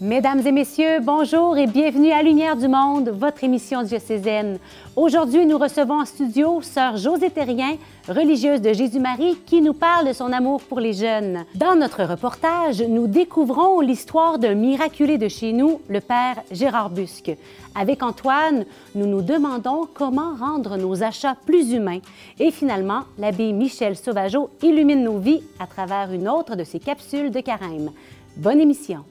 Mesdames et messieurs, bonjour et bienvenue à Lumière du Monde, votre émission diocésaine. Aujourd'hui, nous recevons en studio Sœur Josée Terrien, religieuse de Jésus-Marie, qui nous parle de son amour pour les jeunes. Dans notre reportage, nous découvrons l'histoire d'un miraculé de chez nous, le Père Gérard Busque. Avec Antoine, nous nous demandons comment rendre nos achats plus humains. Et finalement, l'abbé Michel Sauvageau illumine nos vies à travers une autre de ses capsules de carême. Bonne émission!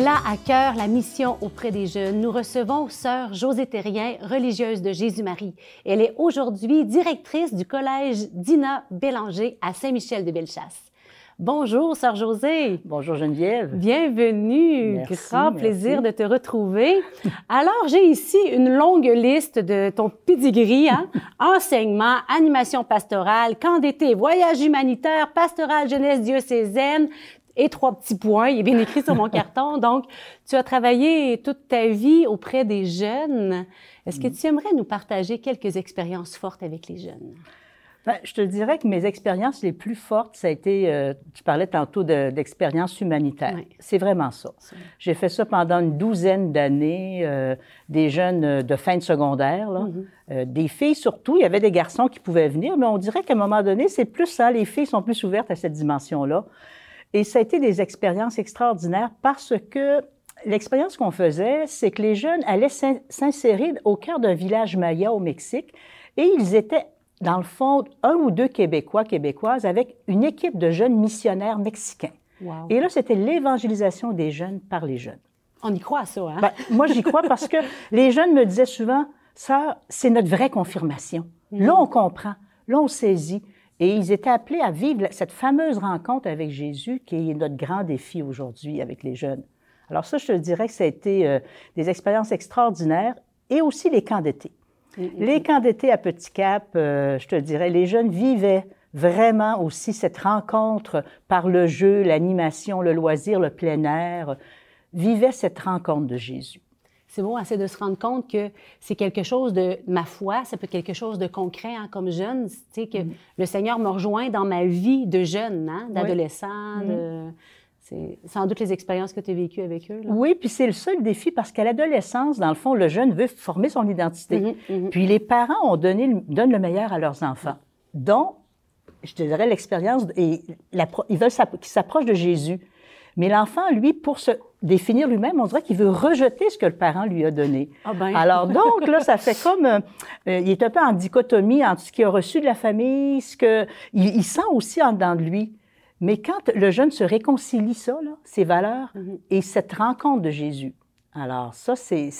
Elle a à cœur la mission auprès des jeunes. Nous recevons Sœur Josée Terrien, religieuse de Jésus-Marie. Elle est aujourd'hui directrice du collège Dina Bélanger à Saint-Michel-de-Bellechasse. Bonjour, Sœur Josée. Bonjour, Geneviève. Bienvenue. Merci, Grand merci. plaisir de te retrouver. Alors, j'ai ici une longue liste de ton pedigree, hein? enseignement, animation pastorale, camp d'été, voyage humanitaire, pastoral jeunesse diocésaine, et trois petits points. Il est bien écrit sur mon carton. Donc, tu as travaillé toute ta vie auprès des jeunes. Est-ce que tu aimerais nous partager quelques expériences fortes avec les jeunes? Ben, je te dirais que mes expériences les plus fortes, ça a été, euh, tu parlais tantôt de- d'expériences humanitaires. Oui. C'est vraiment ça. J'ai fait ça pendant une douzaine d'années, euh, des jeunes euh, de fin de secondaire, là. Euh, des filles surtout. Il y avait des garçons qui pouvaient venir, mais on dirait qu'à un moment donné, c'est plus ça, les filles sont plus ouvertes à cette dimension-là. Et ça a été des expériences extraordinaires parce que l'expérience qu'on faisait, c'est que les jeunes allaient s'in- s'insérer au cœur d'un village maya au Mexique et ils étaient, dans le fond, un ou deux Québécois, Québécoises avec une équipe de jeunes missionnaires mexicains. Wow. Et là, c'était l'évangélisation des jeunes par les jeunes. On y croit à ça, hein? Ben, moi, j'y crois parce que les jeunes me disaient souvent, ça, c'est notre vraie confirmation. Là, on comprend. Là, on saisit. Et ils étaient appelés à vivre cette fameuse rencontre avec Jésus qui est notre grand défi aujourd'hui avec les jeunes. Alors ça, je te dirais que ça a été euh, des expériences extraordinaires et aussi les camps d'été. Les camps d'été à Petit Cap, euh, je te dirais, les jeunes vivaient vraiment aussi cette rencontre par le jeu, l'animation, le loisir, le plein air, vivaient cette rencontre de Jésus. C'est hein, c'est de se rendre compte que c'est quelque chose de ma foi, ça peut être quelque chose de concret hein, comme jeune, tu sais, que le Seigneur me rejoint dans ma vie de jeune, hein, d'adolescent. de- C'est sans doute les expériences que tu as vécues avec eux. Là. Oui, puis c'est le seul défi parce qu'à l'adolescence, dans le fond, le jeune veut former son identité. Mhm, mhm. Puis les parents ont donné, donnent le meilleur à leurs enfants, dont, je te dirais, l'expérience, et la pro- ils veulent qu'ils s'approchent de Jésus. Mais l'enfant, lui, pour se définir lui-même, on dirait qu'il veut rejeter ce que le parent lui a donné. Ah ben. Alors donc, là, ça fait comme... euh, euh, il est un peu en dichotomie entre ce qu'il a reçu de la famille, ce que... Il, il sent aussi en dedans de lui. Mais quand le jeune se réconcilie ça, là, ses valeurs, Mhm. et cette rencontre de Jésus, alors ça, c'est...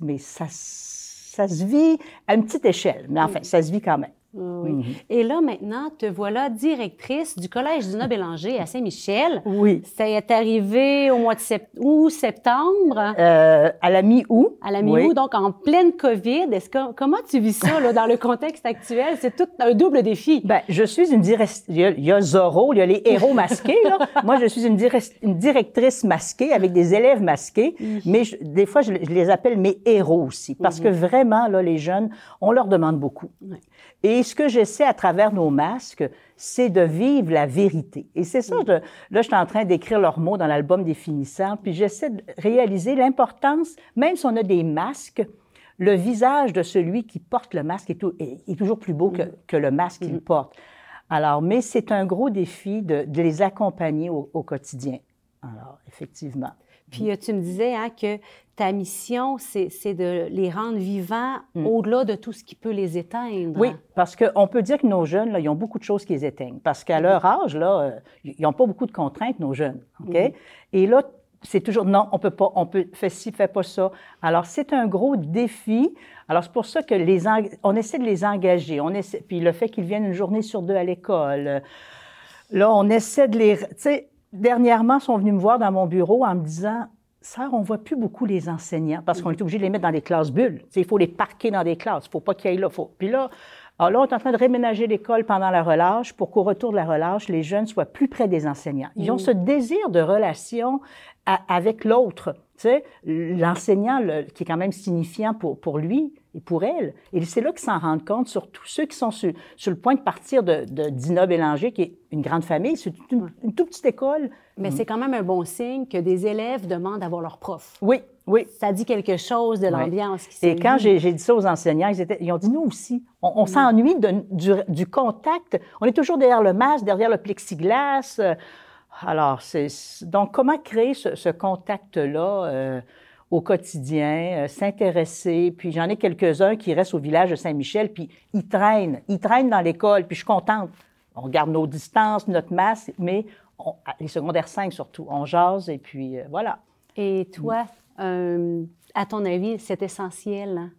Mais ça, ça se vit à une petite échelle. Mais enfin, ça se vit quand même. Oui. Mhm. Et là, maintenant, te voilà directrice du Collège du Bélanger à Saint-Michel. Oui. Ça est arrivé au mois de sept- août, septembre, Euh, à la mi-août. à la mi-août, oui. donc en pleine COVID. Est-ce que, comment tu vis ça là, dans le contexte actuel? C'est tout un double défi. Ben, je suis une directrice. Il, y a- il y a Zorro, il y a les héros masqués. Là. Moi, je suis une, direc- une directrice masquée avec des élèves masqués, mais je- des fois, je, je les appelle mes héros aussi, parce que vraiment, là, les jeunes, on leur demande beaucoup. Ouais. Et ce que j'essaie à travers nos masques, c'est de vivre la vérité. Et c'est ça, je- là, je suis en train d'écrire leurs mots dans l'album définissant, puis j'essaie de réaliser l'importance, même si on a des masques, le visage de celui qui porte le masque est, tou- est- est toujours plus beau que, que le masque qu'il porte. Alors, mais c'est un gros défi de, de les accompagner au, au quotidien. Alors, effectivement. Puis euh, tu me disais hein, que ta mission, c'est de les rendre vivants au-delà de tout ce qui peut les éteindre. Mm. Oui, parce qu'on peut dire que nos jeunes, là, ils ont beaucoup de choses qui les éteignent. Parce qu'à leur âge, là, euh, ils n'ont pas beaucoup de contraintes, nos jeunes. OK? Et là, c'est toujours non, on peut pas, on peut faire ci, fait pas ça. Alors c'est un gros défi. Alors c'est pour ça que les on essaie de les engager. On essaie, puis le fait qu'ils viennent une journée sur deux à l'école. Là, on essaie de les, tu sais, dernièrement, ils sont venus me voir dans mon bureau en me disant, Sœur, on voit plus beaucoup les enseignants parce qu'on est obligé de les mettre dans des classes bulles. Il faut les parquer dans des classes. Il faut pas qu'ils aillent là. Faut... Puis là, Alors là, on est en train de réménager l'école pendant la relâche pour qu'au retour de la relâche, les jeunes soient plus près des enseignants. Ils ont ce désir de relation avec l'autre. Tu sais, l'enseignant, qui est quand même signifiant pour, pour lui et pour elle. Et c'est là qu'ils s'en rendent compte, sur tous ceux qui sont sur, sur le point de partir de, de Dina Bélanger, qui est une grande famille, c'est une, une, toute petite école. Mais c'est quand même un bon signe que des élèves demandent à voir leur prof. Oui, oui. Ça dit quelque chose de l'ambiance qui s'est Et quand j'ai dit ça aux enseignants, ils, étaient, ils ont dit, nous aussi, on, s'ennuie du, du, contact. On est toujours derrière le masque, derrière le plexiglas. Alors, c'est donc comment créer ce, contact-là euh, au quotidien, euh, s'intéresser? Puis j'en ai quelques-uns qui restent au village de Saint-Michel, puis ils traînent, ils traînent dans l'école, puis je suis contente. On garde nos distances, notre masse, mais les secondaires 5 surtout, on jase et puis euh, voilà. Et toi, à ton avis, c'est essentiel hein?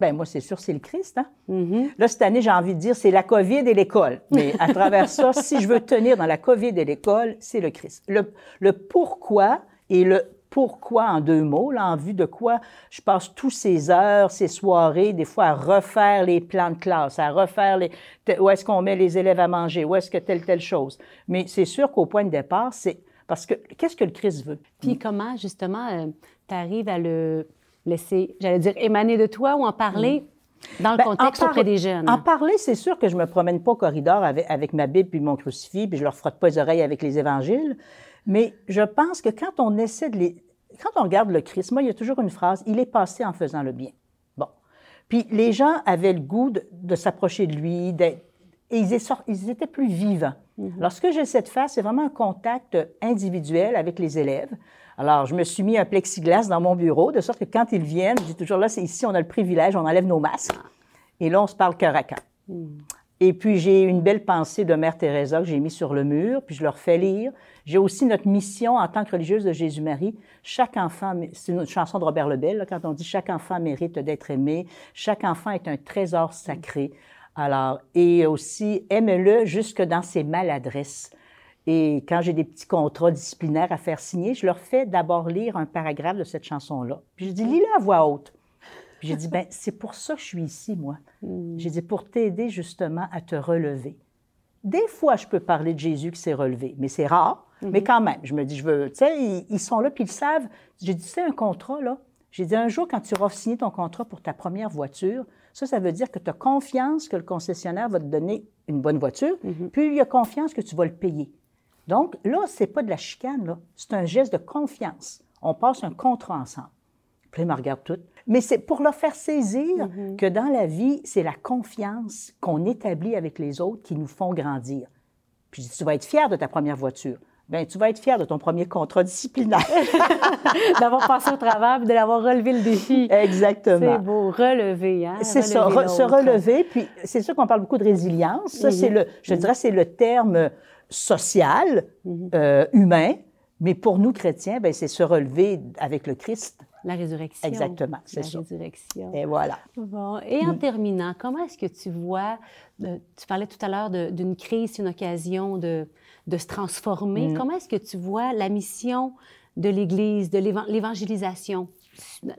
Ben moi, c'est sûr, c'est le Christ. Hein? Mm-hmm. Là, cette année, j'ai envie de dire, c'est la COVID et l'école. Mais à travers ça, si je veux tenir dans la COVID et l'école, c'est le Christ. Le, le, pourquoi et le pourquoi en deux mots, là, en vue de quoi je passe tous ces heures, ces soirées, des fois à refaire les plans de classe, à refaire les, où est-ce qu'on met les élèves à manger, où est-ce que telle, telle chose. Mais c'est sûr qu'au point de départ, c'est parce que qu'est-ce que le Christ veut? Puis comment, justement, euh, tu arrives à le laisser, j'allais dire, émaner de toi ou en parler mm. dans le ben, contexte auprès des jeunes? En parler, c'est sûr que je me promène pas au corridor avec, avec, ma Bible puis mon crucifix, puis je leur frotte pas les oreilles avec les évangiles. Mais je pense que quand on essaie de les... Quand on regarde le Christ, moi, il y a toujours une phrase, il est passé en faisant le bien. Bon. Puis les gens avaient le goût de, s'approcher de lui, et ils, ils étaient plus vivants. Mm-hmm. Alors, ce que j'essaie de faire, c'est vraiment un contact individuel avec les élèves. Alors, je me suis mis un plexiglas dans mon bureau, de sorte que quand ils viennent, je dis toujours là, c'est ici, on a le privilège, on enlève nos masques. Et là, on se parle cœur à cœur. Et puis, j'ai une belle pensée de Mère Teresa que j'ai mis sur le mur, puis je leur fais lire. J'ai aussi notre mission en tant que religieuse de Jésus-Marie. Chaque enfant, c'est une chanson de Robert Lebel, quand on dit chaque enfant mérite d'être aimé, chaque enfant est un trésor sacré. Alors, et aussi, aime-le jusque dans ses maladresses. Et quand j'ai des petits contrats disciplinaires à faire signer, je leur fais d'abord lire un paragraphe de cette chanson-là. Puis je dis, lis-le à voix haute. Puis j'ai dit, ben c'est pour ça que je suis ici, moi. Hmm. J'ai dit, pour t'aider justement à te relever. Des fois, je peux parler de Jésus qui s'est relevé, mais c'est rare. Hmm. Mais quand même, je me dis, je veux, tu sais, ils, sont là, puis ils savent. J'ai dit, c'est un contrat, là. J'ai dit, un jour, quand tu auras signé ton contrat pour ta première voiture, ça, ça veut dire que tu as confiance que le concessionnaire va te donner une bonne voiture, hmm. puis il a confiance que tu vas le payer. Donc, là, c'est pas de la chicane, C'est un geste de confiance. On passe un contrat ensemble. Puis, il me regarde tout. Mais c'est pour leur faire saisir mm-hmm. que dans la vie, c'est la confiance qu'on établit avec les autres qui nous font grandir. Puis, tu vas être fier de ta première voiture. Bien, tu vas être fier de ton premier contrat disciplinaire. D'avoir passé au travail de l'avoir relevé le défi. Exactement. C'est beau, relever, hein? C'est ça, se relever. Puis, c'est sûr qu'on parle beaucoup de résilience. Ça, c'est mm-hmm. le, je dirais, c'est le terme social, mhm. euh, humain, mais pour nous chrétiens, ben, c'est se relever avec le Christ. La résurrection. Exactement, c'est ça. La résurrection. Et voilà. Bon. Et en mm. terminant, comment est-ce que tu vois, euh, tu parlais tout à l'heure d'une crise, une occasion de, de se transformer. Mm. Comment est-ce que tu vois la mission de l'Église, de l'évangélisation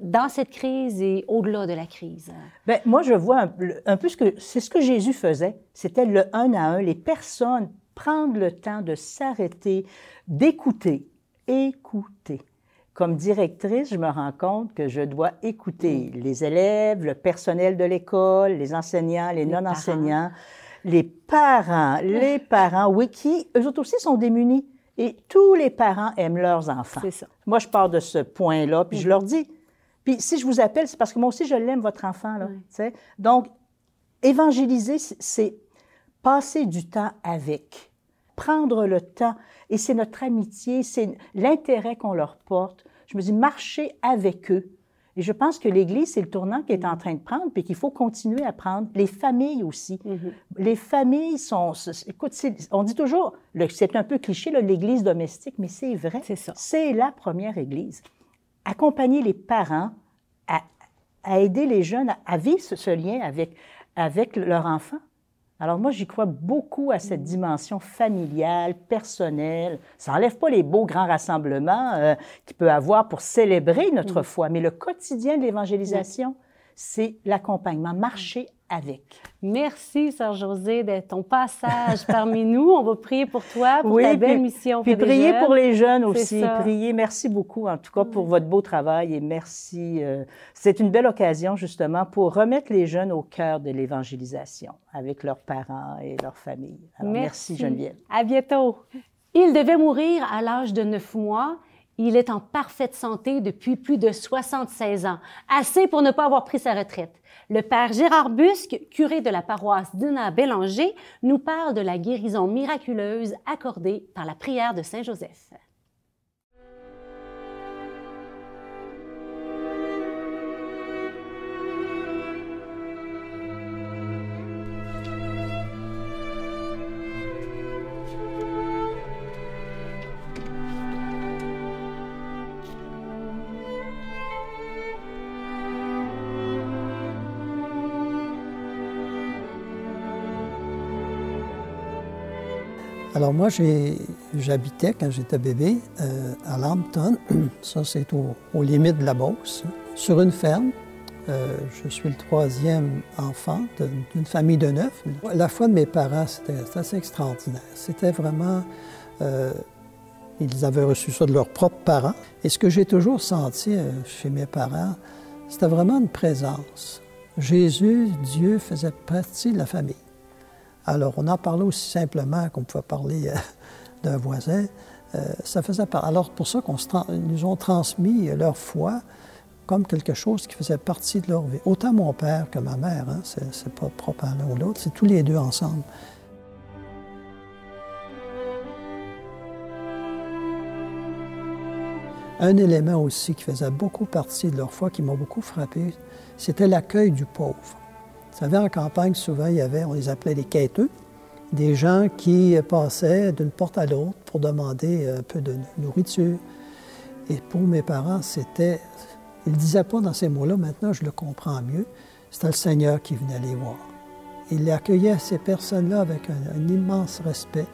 dans cette crise et au-delà de la crise? Bien, moi, je vois un, un peu ce que c'est ce que Jésus faisait. C'était le un à un. Les personnes prendre le temps de s'arrêter, d'écouter, écouter. Comme directrice, je me rends compte que je dois écouter les élèves, le personnel de l'école, les enseignants, les, non-enseignants, les parents, les parents, oui, qui, eux autres aussi, sont démunis. Et tous les parents aiment leurs enfants. C'est ça. Moi, je pars de ce point-là, puis je mm. leur dis. Puis si je vous appelle, c'est parce que moi aussi, je l'aime, votre enfant. Là, Donc, évangéliser, c'est passer du temps avec prendre le temps. Et c'est notre amitié, c'est l'intérêt qu'on leur porte. Je me dis, marcher avec eux. Et je pense que l'Église, c'est le tournant qui est en train de prendre, puis qu'il faut continuer à prendre. Les familles aussi. Mm-hmm. Les familles sont... Écoute, on dit toujours, c'est un peu cliché, l'Église domestique, mais c'est vrai. C'est ça. C'est la première Église. Accompagner les parents à, à aider les jeunes à, vivre ce, ce, lien avec, avec leur enfant. Alors moi, j'y crois beaucoup à cette dimension familiale, personnelle. Ça n'enlève pas les beaux grands rassemblements euh, qu'il peut avoir pour célébrer notre foi, mais le quotidien de l'évangélisation, c'est l'accompagnement, marcher avec. Merci, Sœur José, de ton passage parmi nous. On va prier pour toi, pour ta belle mission. Puis prier pour les jeunes aussi. Prier. Merci beaucoup, en tout cas, pour votre beau travail et merci. Euh, c'est une belle occasion, justement, pour remettre les jeunes au cœur de l'évangélisation avec leurs parents et leurs familles. merci. merci, Geneviève. À bientôt. Il devait mourir à l'âge de neuf mois. Il est en parfaite santé depuis plus de 76 ans, assez pour ne pas avoir pris sa retraite. Le père Gérard Busque, curé de la paroisse d'Una Bélanger, nous parle de la guérison miraculeuse accordée par la prière de Saint Joseph. Moi, j'habitais quand j'étais bébé euh, à Lambton, ça c'est aux limites de la Beauce, sur une ferme. Euh, je suis le troisième enfant d'une famille de neuf. La foi de mes parents, c'était assez extraordinaire. C'était vraiment... Euh, ils avaient reçu ça de leurs propres parents. Et ce que j'ai toujours senti chez mes parents, c'était vraiment une présence. Jésus, Dieu faisait partie de la famille. Alors, on en parlait aussi simplement qu'on pouvait parler euh, d'un voisin. Euh, ça faisait. Alors, pour ça qu'on nous ont transmis leur foi comme quelque chose qui faisait partie de leur vie. Autant mon père que ma mère, hein, c'est pas propre à l'un ou l'autre, c'est tous les deux ensemble. Un élément aussi qui faisait beaucoup partie de leur foi, qui m'a beaucoup frappé, c'était l'accueil du pauvre. Vous savez, en campagne, souvent, il y avait, on les appelait les quêteux, des gens qui passaient d'une porte à l'autre pour demander un peu de nourriture. Et pour mes parents, c'était. Ils ne disaient pas dans ces mots-là, maintenant je le comprends mieux, c'était le Seigneur qui venait les voir. Il accueillait ces personnes-là avec un, immense respect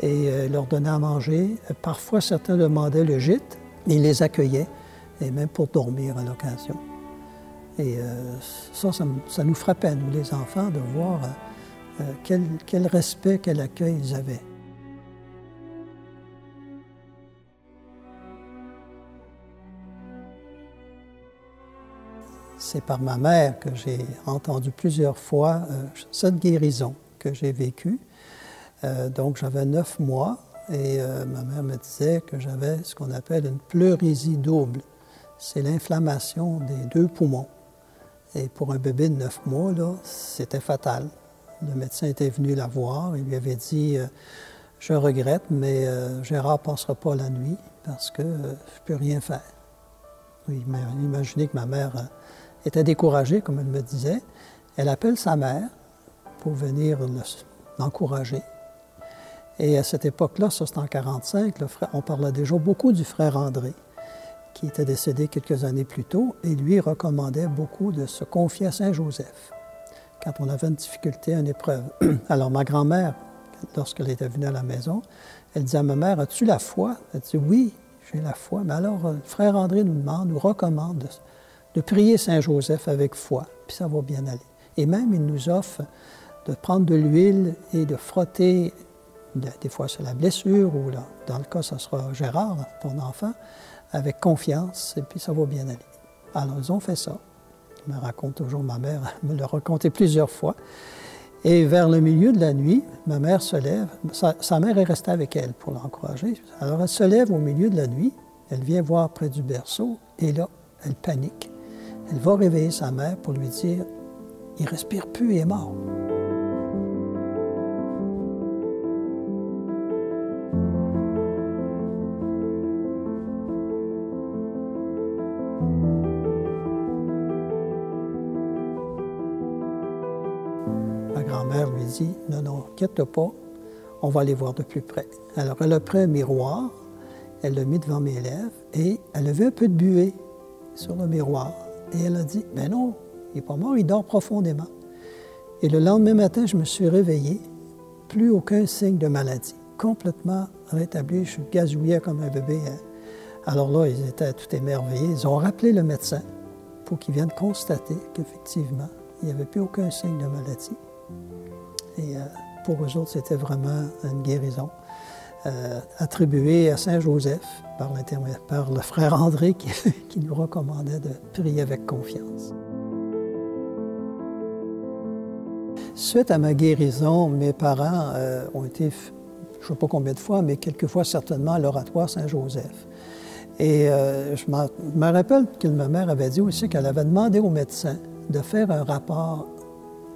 et euh, leur donnait à manger. Parfois, certains demandaient le gîte, il les accueillait, et même pour dormir à l'occasion. Et euh, ça, ça, nous frappait, nous les enfants, de voir euh, quel, respect, quel accueil ils avaient. C'est par ma mère que j'ai entendu plusieurs fois euh, cette guérison que j'ai vécue. donc j'avais neuf mois et ma mère me disait que j'avais ce qu'on appelle une pleurésie double. C'est l'inflammation des deux poumons. Et pour un bébé de neuf mois, c'était fatal. Le médecin était venu la voir. Il lui avait dit euh, Je regrette, mais euh, Gérard ne passera pas la nuit parce que euh, je ne peux rien faire. Oui, imaginez que ma mère était découragée, comme elle me disait. Elle appelle sa mère pour venir l'encourager. Et à cette époque-là, ça c'était en 1945, on parlait déjà beaucoup du frère André qui était décédé quelques années plus tôt, et lui recommandait beaucoup de se confier à Saint Joseph quand on avait une difficulté, une épreuve. Alors ma grand-mère, lorsqu'elle était venue à la maison, elle disait à ma mère, as-tu la foi? Elle dit, oui, j'ai la foi. Mais alors, euh, frère André nous demande, nous recommande de, prier Saint Joseph avec foi, puis ça va bien aller. Et même, il nous offre de prendre de l'huile et de frotter, des fois sur la blessure, ou là, dans le cas, ce sera Gérard, ton enfant, avec confiance, et puis ça va bien aller. Alors, ils ont fait ça. Je me raconte toujours, ma mère me l'a raconté plusieurs fois. Et vers le milieu de la nuit, ma mère se lève. Sa, mère est restée avec elle pour l'encourager. Alors, elle se lève au milieu de la nuit. Elle vient voir près du berceau. Et là, elle panique. Elle va réveiller sa mère pour lui dire Il respire plus, il est mort. Non, non, inquiète pas, on va aller voir de plus près. Alors, elle a pris un miroir, elle l'a mis devant mes lèvres et elle avait un peu de buée sur le miroir. Et elle a dit Mais non, il n'est pas mort, il dort profondément. Et le lendemain matin, je me suis réveillé, plus aucun signe de maladie, complètement rétabli. Je gazouillais comme un bébé. Hein. Alors là, ils étaient tout émerveillés. Ils ont rappelé le médecin pour qu'il vienne constater qu'effectivement, il n'y avait plus aucun signe de maladie. Et pour eux autres, c'était vraiment une guérison. attribuée à Saint Joseph par, le frère André qui, nous recommandait de prier avec confiance. Suite à ma guérison, mes parents euh, ont été, je ne sais pas combien de fois, mais quelques fois certainement à l'oratoire Saint-Joseph. Et euh, je me rappelle que ma mère avait dit aussi qu'elle avait demandé au médecin de faire un rapport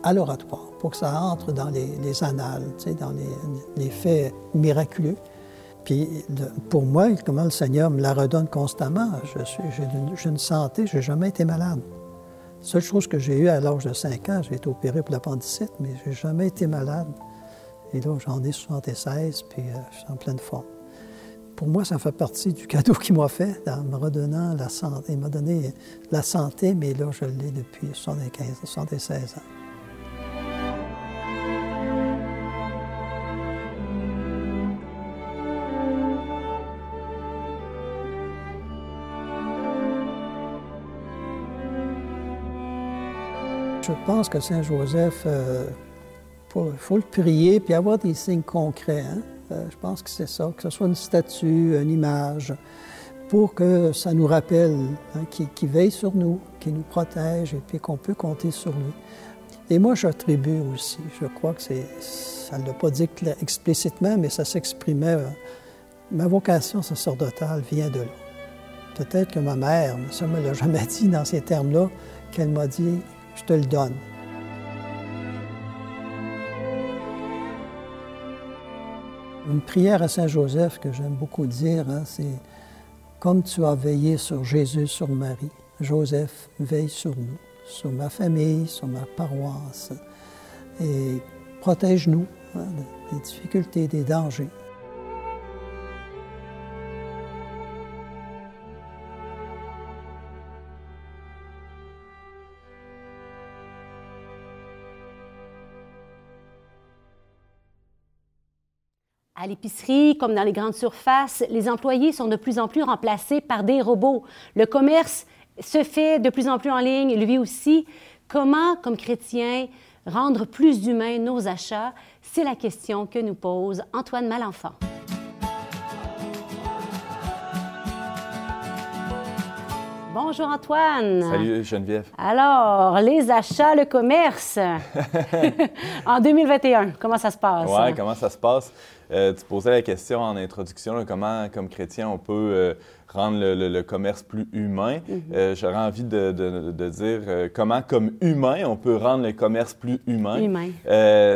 à l'oratoire pour que ça entre dans les, annales, dans les, faits miraculeux. Puis pour moi, comment le Seigneur me la redonne constamment, j'ai une, santé, je n'ai jamais été malade. La seule chose que j'ai eue à l'âge de 5 ans, j'ai été opéré pour l'appendicite, mais je n'ai jamais été malade. Et là, j'en ai 76, puis euh, je suis en pleine forme. Pour moi, ça fait partie du cadeau qu'il m'a fait en me redonnant la santé. Il m'a donné la santé, mais là, je l'ai depuis 75, 76 ans. Pense que Saint-Joseph, il euh, faut, le prier puis avoir des signes concrets. Hein. Euh, je pense que c'est ça, que ce soit une statue, une image, pour que ça nous rappelle hein, qu'il veille sur nous, qu'il nous protège et puis qu'on peut compter sur lui. Et moi, j'attribue aussi, je crois que c'est, ça ne l'a pas dit explicitement, mais ça s'exprimait. Euh, ma vocation sacerdotale vient de là. Peut-être que ma mère, ça ne me l'a jamais dit dans ces termes-là, qu'elle m'a dit je te le donne. Une prière à Saint Joseph que j'aime beaucoup dire, hein, c'est Comme tu as veillé sur Jésus, sur Marie, Joseph veille sur nous, sur ma famille, sur ma paroisse, et protège-nous hein, des difficultés, des dangers. À l'épicerie, comme dans les grandes surfaces, les employés sont de plus en plus remplacés par des robots. Le commerce se fait de plus en plus en ligne, lui aussi. Comment, comme chrétiens, rendre plus humains nos achats? C'est la question que nous pose Antoine Malenfant. Bonjour Antoine. Salut Geneviève. Alors, les achats, le commerce. en 2021, comment ça se passe? Oui, comment ça se passe? Euh, tu posais la question en introduction, comment, comme chrétien, on peut euh, rendre le, commerce plus humain. Mhm. Euh, j'aurais envie de, dire comment, comme humain, on peut rendre le commerce plus humain. humain.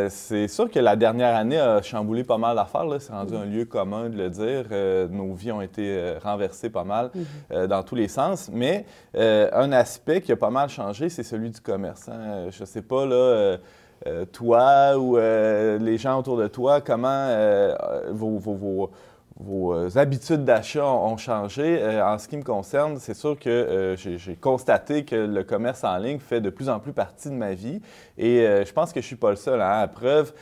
c'est sûr que la dernière année a chamboulé pas mal d'affaires. C'est rendu un lieu commun de le dire. nos vies ont été renversées pas mal mhm. dans tous les sens. Mais un aspect qui a pas mal changé, c'est celui du commerce. Hein. Je sais pas, là euh, toi ou euh, les gens autour de toi, comment euh, vos, vos euh, habitudes d'achat ont changé. Euh, en ce qui me concerne, c'est sûr que euh, j'ai constaté que le commerce en ligne fait de plus en plus partie de ma vie. Et je pense que je ne suis pas le seul. Hein. À preuve,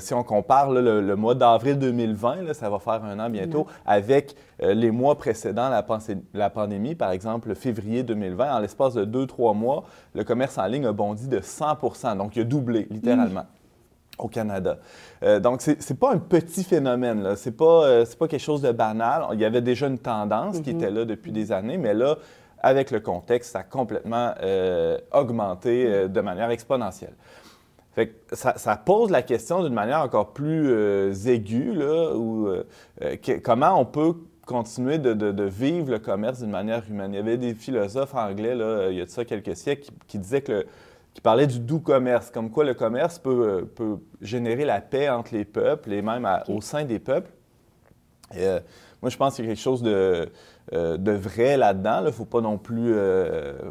si on compare le, mois d'avril 2020, ça va faire un an bientôt, avec les mois précédents la, la, pandémie, par exemple février 2020, en l'espace de deux, trois mois, le commerce en ligne a bondi de 100% Donc, il a doublé, littéralement au Canada. Euh, donc, ce n'est pas un petit phénomène, ce n'est pas, euh, pas quelque chose de banal. Il y avait déjà une tendance qui mhm. était là depuis des années, mais là, avec le contexte, ça a complètement euh, augmenté de manière exponentielle. Fait ça, pose la question d'une manière encore plus aiguë, là, où, comment on peut continuer de, vivre le commerce d'une manière humaine. Il y avait des philosophes anglais, là, il y a de ça quelques siècles, qui, qui disaient que le, qui parlait du doux commerce, comme quoi le commerce peut, euh, peut générer la paix entre les peuples et même au sein des peuples. Euh, moi, je pense qu'il y a quelque chose de, euh, de vrai là-dedans. Il ne faut pas non plus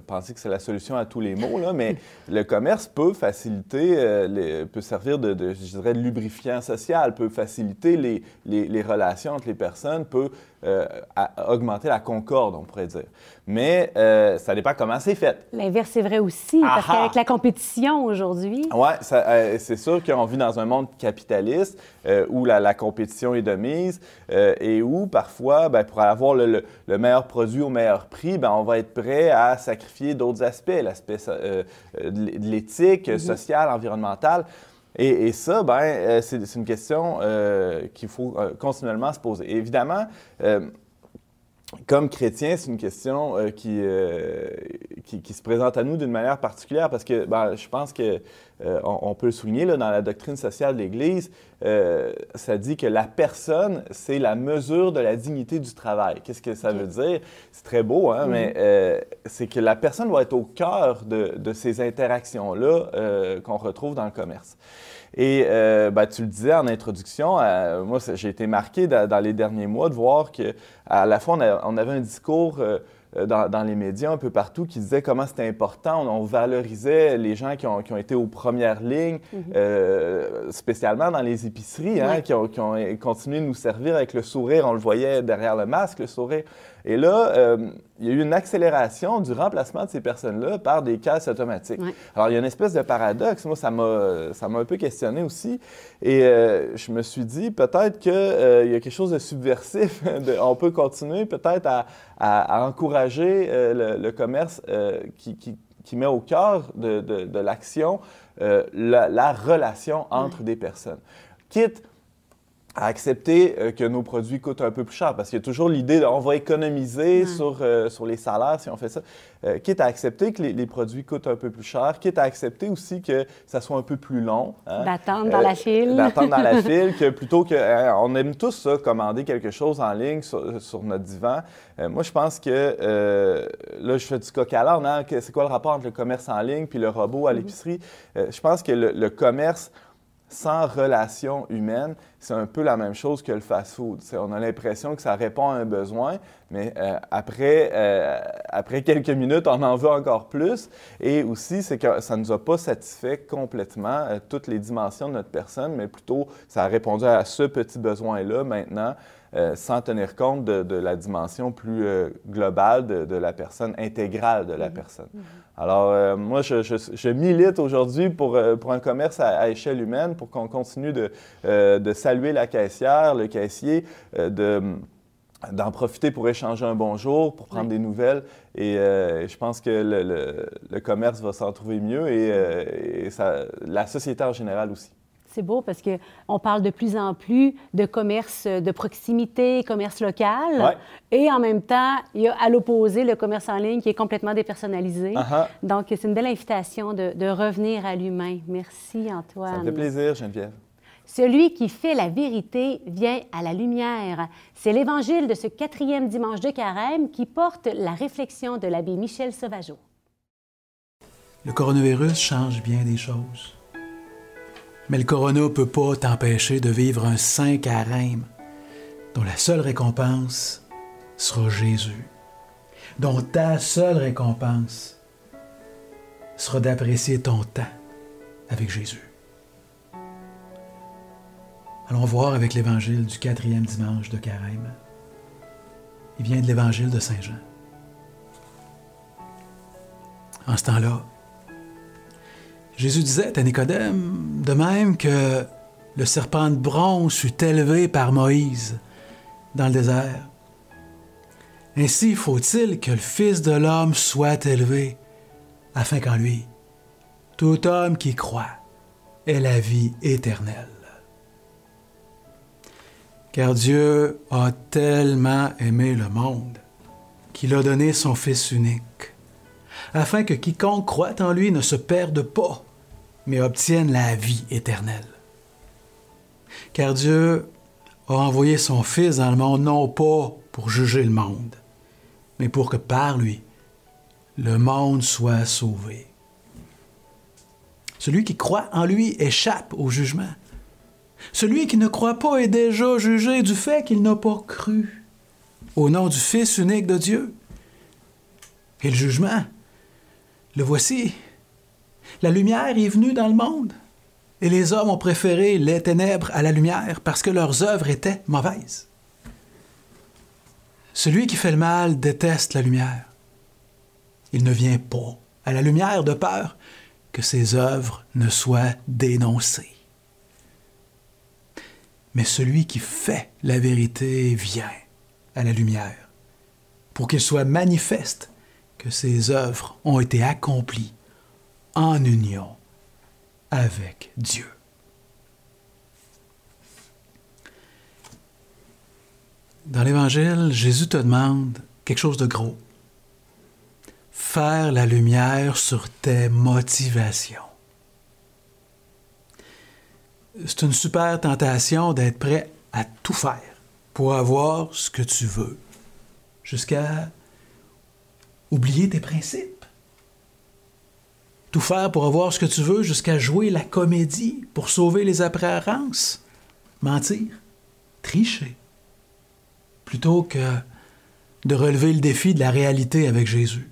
penser que c'est la solution à tous les maux, là, mais le commerce peut faciliter, peut servir de, je dirais, de lubrifiant social, peut faciliter les, les, les, relations entre les personnes, peut augmenter la concorde, on pourrait dire mais euh, ça dépend comment c'est fait. L'inverse est vrai aussi, parce qu'avec la compétition aujourd'hui. Oui, euh, c'est sûr qu'on vit dans un monde capitaliste euh, où la, compétition est de mise et où, parfois, ben, pour avoir le, meilleur produit au meilleur prix, ben, on va être prêt à sacrifier d'autres aspects, l'aspect euh, de l'éthique, mm-hmm. sociale, environnementale. Et, ça, ben, euh, c'est une question euh, qu'il faut continuellement se poser. évidemment, comme chrétien, c'est une question euh, euh, qui, qui, se présente à nous d'une manière particulière parce que ben, je pense qu'on euh, on peut le souligner là, dans la doctrine sociale de l'Église, ça dit que la personne, c'est la mesure de la dignité du travail. Qu'est-ce que ça veut dire? C'est très beau, hein, mais mm-hmm. c'est que la personne doit être au cœur de, de ces interactions-là qu'on retrouve dans le commerce. Et euh, ben, tu le disais en introduction, euh, moi, j'ai été marqué dans les derniers mois de voir qu'à la fois, on, avait un discours euh, dans, les médias un peu partout qui disait comment c'était important. On, valorisait les gens qui ont, été aux premières lignes, mm-hmm. spécialement dans les épiceries, hein, qui, ont, qui, ont, continué de nous servir avec le sourire. On le voyait derrière le masque, le sourire. Et là, euh, il y a eu une accélération du remplacement de ces personnes-là par des caisses automatiques. Alors, il y a une espèce de paradoxe. Moi, ça m'a, ça m'a un peu questionné aussi. Et euh, je me suis dit, peut-être qu'il euh, y a quelque chose de subversif. on peut continuer peut-être à, encourager le, commerce qui, qui, met au cœur de, de, l'action la, relation entre des personnes. Quitte à accepter euh, que nos produits coûtent un peu plus cher, parce qu'il y a toujours l'idée qu'on va économiser sur, euh, sur les salaires si on fait ça. Euh, quitte à accepter que les, produits coûtent un peu plus cher, quitte à accepter aussi que ça soit un peu plus long. Hein. D'attendre dans la file. D'attendre dans la file, que plutôt que... Hein, on aime tous ça, commander quelque chose en ligne sur, notre divan. moi, je pense que... là, je fais du coq à l'âne. Hein, c'est quoi le rapport entre le commerce en ligne puis le robot à mm-hmm. l'épicerie? je pense que le commerce sans relation humaine, c'est un peu la même chose que le fast-food. On a l'impression que ça répond à un besoin, mais euh, après, euh, après quelques minutes, on en veut encore plus. Et aussi, c'est que ça ne nous a pas satisfait complètement euh, toutes les dimensions de notre personne, mais plutôt, ça a répondu à ce petit besoin-là maintenant. Euh, sans tenir compte de, la dimension plus euh, globale de, la personne, intégrale de la mhm. personne. Mhm. Alors, euh, moi, je, milite aujourd'hui pour, pour, un commerce à, échelle humaine, pour qu'on continue de, de, saluer la caissière, le caissier, de d'en profiter pour échanger un bonjour, pour prendre des nouvelles. Et je pense que le, le, commerce va s'en trouver mieux et, et ça, la société en général aussi. C'est beau parce qu'on parle de plus en plus de commerce de proximité, commerce local. Et en même temps, il y a à l'opposé le commerce en ligne qui est complètement dépersonnalisé. Uh-huh. Donc, c'est une belle invitation de, de revenir à l'humain. Merci, Antoine. Ça me fait plaisir, Geneviève. Celui qui fait la vérité vient à la lumière. C'est l'évangile de ce quatrième dimanche de carême qui porte la réflexion de l'abbé Michel Sauvageau. Le coronavirus change bien des choses. Mais le corona ne peut pas t'empêcher de vivre un saint carême dont la seule récompense sera Jésus, dont ta seule récompense sera d'apprécier ton temps avec Jésus. Allons voir avec l'évangile du quatrième dimanche de Carême. Il vient de l'évangile de Saint Jean. En ce temps-là, Jésus disait à Nicodème, de même que le serpent de bronze fut élevé par Moïse dans le désert. Ainsi faut-il que le Fils de l'homme soit élevé, afin qu'en lui, tout homme qui croit ait la vie éternelle. Car Dieu a tellement aimé le monde qu'il a donné son Fils unique, afin que quiconque croit en lui ne se perde pas, mais obtiennent la vie éternelle. Car Dieu a envoyé son Fils dans le monde non pas pour juger le monde, mais pour que par lui, le monde soit sauvé. Celui qui croit en lui échappe au jugement. Celui qui ne croit pas est déjà jugé du fait qu'il n'a pas cru au nom du Fils unique de Dieu. Et le jugement, le voici, la lumière est venue dans le monde. Et les hommes ont préféré les ténèbres à la lumière parce que leurs œuvres étaient mauvaises. Celui qui fait le mal déteste la lumière. Il ne vient pas à la lumière de peur que ses œuvres ne soient dénoncées. Mais celui qui fait la vérité vient à la lumière, pour qu'il soit manifeste que ses œuvres ont été accomplies en union avec Dieu. Dans l'Évangile, Jésus te demande quelque chose de gros. Faire la lumière sur tes motivations. C'est une super tentation d'être prêt à tout faire pour avoir ce que tu veux, jusqu'à oublier tes principes. Faire pour avoir ce que tu veux, jusqu'à jouer la comédie pour sauver les apparences, mentir, tricher, plutôt que de relever le défi de la réalité avec Jésus.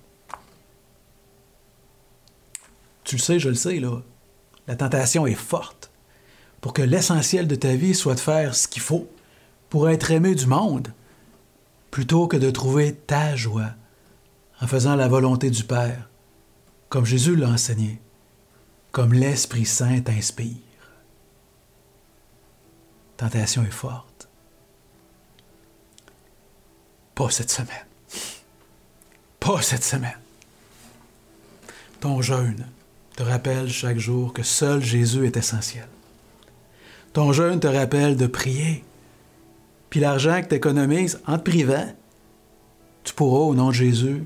Tu le sais, je le sais, là. La tentation est forte pour que l'essentiel de ta vie soit de faire ce qu'il faut pour être aimé du monde, plutôt que de trouver ta joie en faisant la volonté du Père, comme Jésus l'a enseigné, comme l'Esprit Saint t'inspire. Tentation est forte. Pas cette semaine. Pas cette semaine. Ton jeûne te rappelle chaque jour que seul Jésus est essentiel. Ton jeûne te rappelle de prier. Puis l'argent que tu économises en te privant, tu pourras, au nom de Jésus,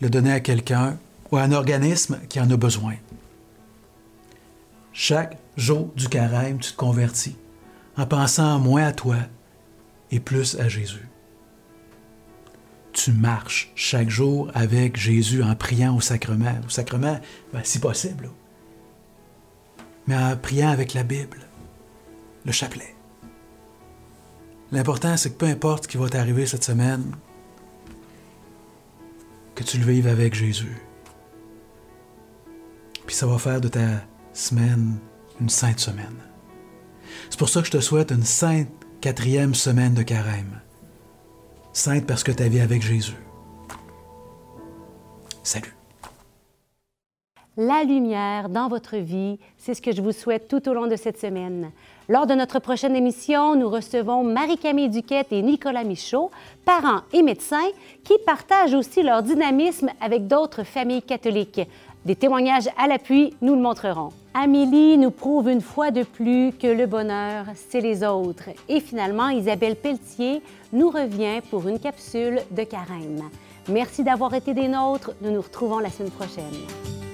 le donner à quelqu'un ou à un organisme qui en a besoin. Chaque jour du carême, tu te convertis en pensant moins à toi et plus à Jésus. Tu marches chaque jour avec Jésus en priant au sacrement. Au sacrement, ben, si possible, mais en priant avec la Bible, le chapelet. L'important, c'est que peu importe ce qui va t'arriver cette semaine, que tu le vives avec Jésus. Puis ça va faire de ta semaine une sainte semaine. C'est pour ça que je te souhaite une sainte quatrième semaine de carême. Sainte parce que tu vie avec Jésus. Salut. La lumière dans votre vie, c'est ce que je vous souhaite tout au long de cette semaine. Lors de notre prochaine émission, nous recevons Marie-Camille Duquette et Nicolas Michaud, parents et médecins, qui partagent aussi leur dynamisme avec d'autres familles catholiques. Des témoignages à l'appui, nous le montrerons. Amélie nous prouve une fois de plus que le bonheur, c'est les autres. Et finalement, Isabelle Pelletier nous revient pour une capsule de carême. Merci d'avoir été des nôtres. Nous nous retrouvons la semaine prochaine.